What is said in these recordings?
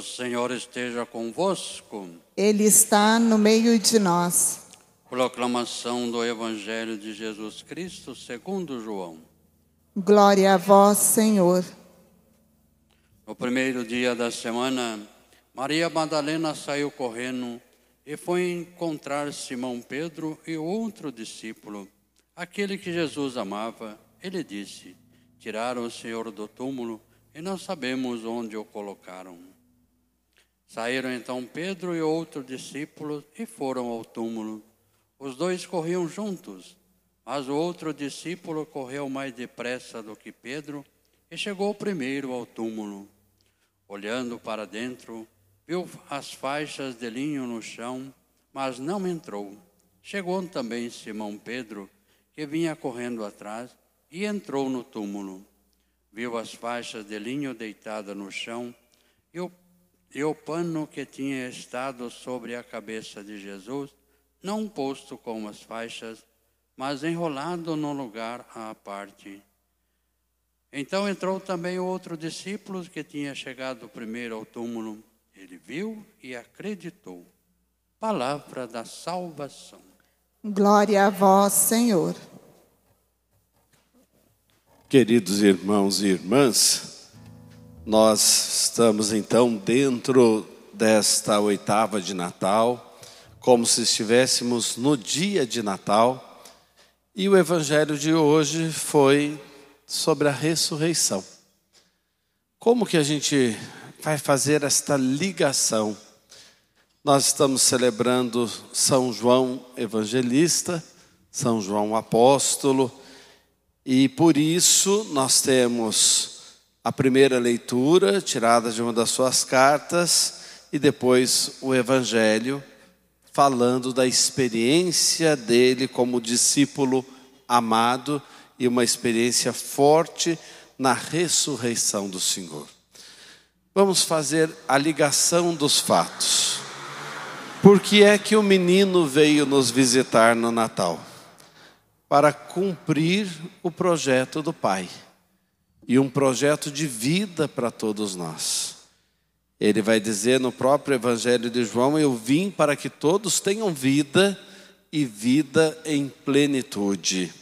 O Senhor esteja convosco. Ele está no meio de nós. Proclamação do Evangelho de Jesus Cristo segundo João. Glória a vós, Senhor. No primeiro dia da semana, Maria Madalena saiu correndo e foi encontrar Simão Pedro e outro discípulo, aquele que Jesus amava. Ele disse: Tiraram o Senhor do túmulo e não sabemos onde o colocaram. Saíram então Pedro e outro discípulo e foram ao túmulo. Os dois corriam juntos, mas o outro discípulo correu mais depressa do que Pedro e chegou primeiro ao túmulo. Olhando para dentro, viu as faixas de linho no chão, mas não entrou. Chegou também Simão Pedro, que vinha correndo atrás, e entrou no túmulo. Viu as faixas de linho deitadas no chão e o, e o pano que tinha estado sobre a cabeça de Jesus, não posto com as faixas, mas enrolado no lugar à parte. Então entrou também o outro discípulo que tinha chegado primeiro ao túmulo. Ele viu e acreditou. Palavra da salvação. Glória a vós, Senhor. Queridos irmãos e irmãs, nós estamos então dentro desta oitava de Natal, como se estivéssemos no dia de Natal, e o evangelho de hoje foi sobre a ressurreição. Como que a gente vai fazer esta ligação? Nós estamos celebrando São João Evangelista, São João Apóstolo, e por isso nós temos a primeira leitura, tirada de uma das suas cartas, e depois o Evangelho, falando da experiência dele como discípulo amado e uma experiência forte na ressurreição do Senhor. Vamos fazer a ligação dos fatos. Por que é que o menino veio nos visitar no Natal? para cumprir o projeto do Pai e um projeto de vida para todos nós. Ele vai dizer no próprio Evangelho de João: Eu vim para que todos tenham vida e vida em plenitude.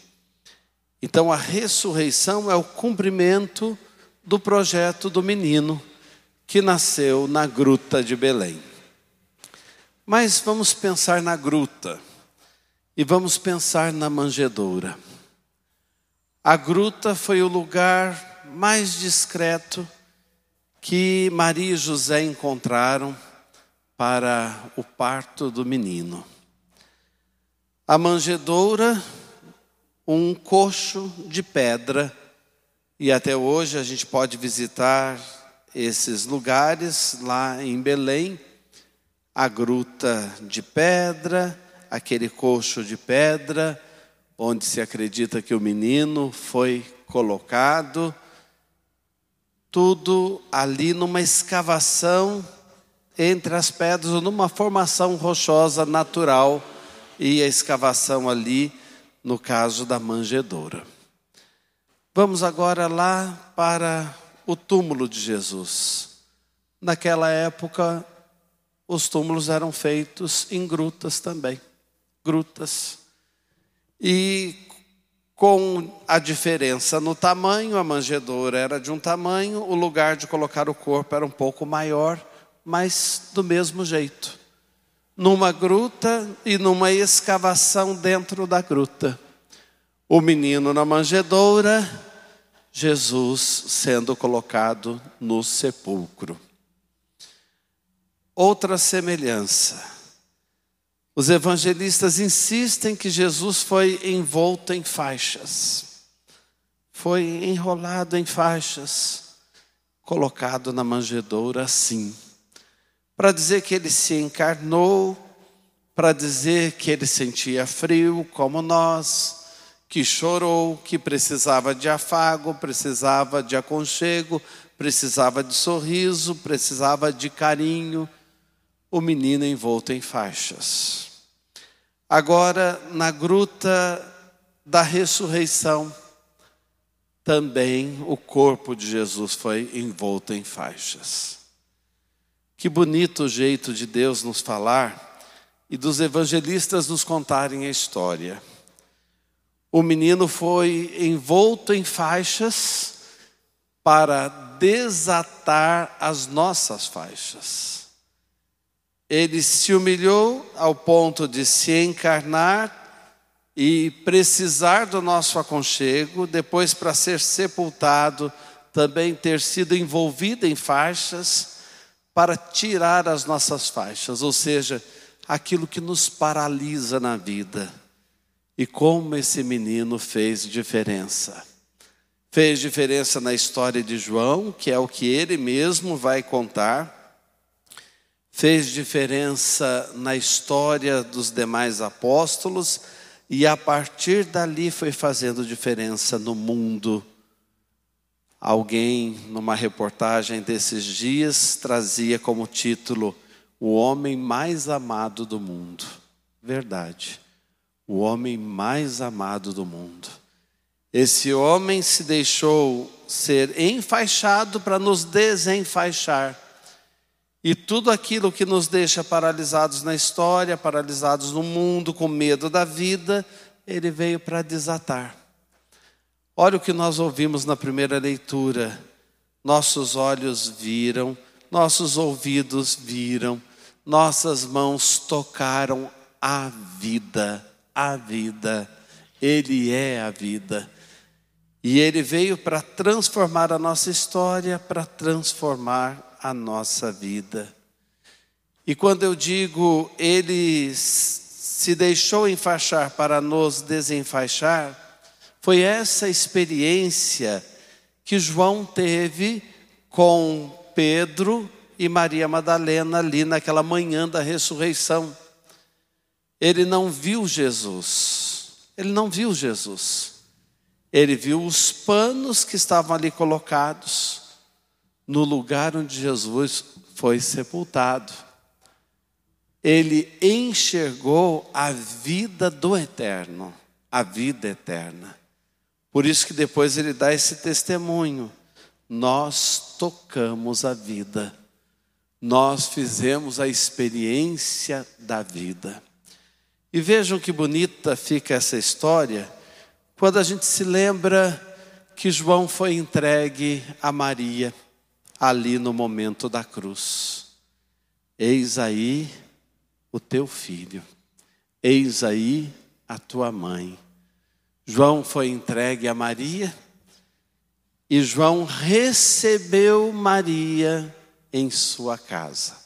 Então, a ressurreição é o cumprimento do projeto do menino que nasceu na gruta de Belém. Mas vamos pensar na gruta. E vamos pensar na manjedoura. A gruta foi o lugar mais discreto que Maria e José encontraram para o parto do menino. A manjedoura, um coxo de pedra, e até hoje a gente pode visitar esses lugares lá em Belém, a gruta de pedra, aquele coxo de pedra, onde se acredita que o menino foi colocado, tudo ali numa escavação entre as pedras, ou numa formação rochosa natural, e a escavação ali, no caso da manjedoura. Vamos agora lá para o túmulo de Jesus. Naquela época, os túmulos eram feitos em grutas também grutas. E com a diferença no tamanho, a manjedoura era de um tamanho, o lugar de colocar o corpo era um pouco maior, mas do mesmo jeito. Numa gruta e numa escavação dentro da gruta. O menino na manjedoura, Jesus sendo colocado no sepulcro. Outra semelhança os evangelistas insistem que Jesus foi envolto em faixas, foi enrolado em faixas, colocado na manjedoura assim, para dizer que ele se encarnou, para dizer que ele sentia frio como nós, que chorou, que precisava de afago, precisava de aconchego, precisava de sorriso, precisava de carinho. O menino envolto em faixas. Agora, na gruta da ressurreição, também o corpo de Jesus foi envolto em faixas. Que bonito o jeito de Deus nos falar e dos evangelistas nos contarem a história. O menino foi envolto em faixas para desatar as nossas faixas. Ele se humilhou ao ponto de se encarnar e precisar do nosso aconchego, depois para ser sepultado, também ter sido envolvido em faixas para tirar as nossas faixas, ou seja, aquilo que nos paralisa na vida. E como esse menino fez diferença. Fez diferença na história de João, que é o que ele mesmo vai contar. Fez diferença na história dos demais apóstolos e a partir dali foi fazendo diferença no mundo Alguém, numa reportagem desses dias, trazia como título O Homem Mais Amado do Mundo. Verdade. O homem mais amado do mundo. Esse homem se deixou ser enfaixado para nos desenfaixar. E tudo aquilo que nos deixa paralisados na história, paralisados no mundo, com medo da vida, ele veio para desatar. Olha o que nós ouvimos na primeira leitura. Nossos olhos viram, nossos ouvidos viram, nossas mãos tocaram a vida, a vida. Ele é a vida. E ele veio para transformar a nossa história, para transformar a nossa vida. E quando eu digo ele se deixou enfaixar para nos desenfaixar, foi essa experiência que João teve com Pedro e Maria Madalena ali naquela manhã da ressurreição. Ele não viu Jesus, ele não viu Jesus. Ele viu os panos que estavam ali colocados no lugar onde Jesus foi sepultado. Ele enxergou a vida do eterno, a vida eterna. Por isso que depois ele dá esse testemunho. Nós tocamos a vida. Nós fizemos a experiência da vida. E vejam que bonita fica essa história quando a gente se lembra que João foi entregue a Maria ali no momento da cruz. Eis aí o teu filho, eis aí a tua mãe. João foi entregue a Maria e João recebeu Maria em sua casa.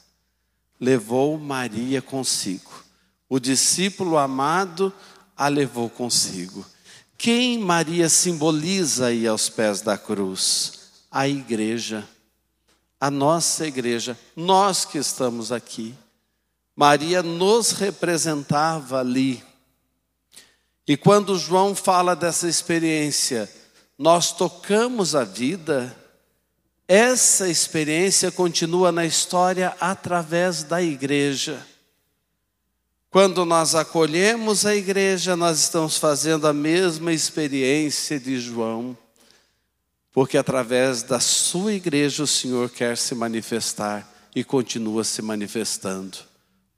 Levou Maria consigo. O discípulo amado a levou consigo. Quem Maria simboliza aí aos pés da cruz? A igreja, a nossa igreja, nós que estamos aqui. Maria nos representava ali e quando João fala dessa experiência, nós tocamos a vida, essa experiência continua na história através da igreja. Quando nós acolhemos a igreja, nós estamos fazendo a mesma experiência de João, porque através da sua igreja o Senhor quer se manifestar e continua se manifestando,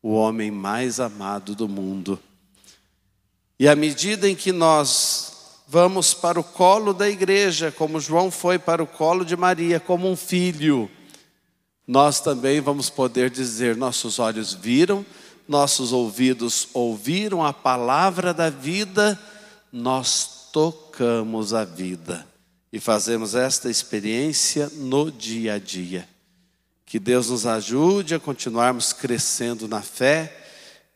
o homem mais amado do mundo. E à medida em que nós vamos para o colo da igreja, como João foi para o colo de Maria, como um filho, nós também vamos poder dizer: nossos olhos viram, nossos ouvidos ouviram a palavra da vida, nós tocamos a vida e fazemos esta experiência no dia a dia. Que Deus nos ajude a continuarmos crescendo na fé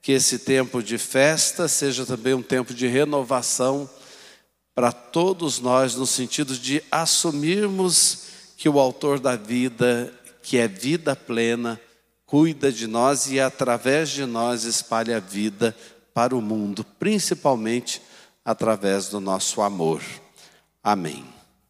que esse tempo de festa seja também um tempo de renovação para todos nós, no sentido de assumirmos que o Autor da vida, que é vida plena, cuida de nós e através de nós espalha a vida para o mundo, principalmente através do nosso amor. Amém.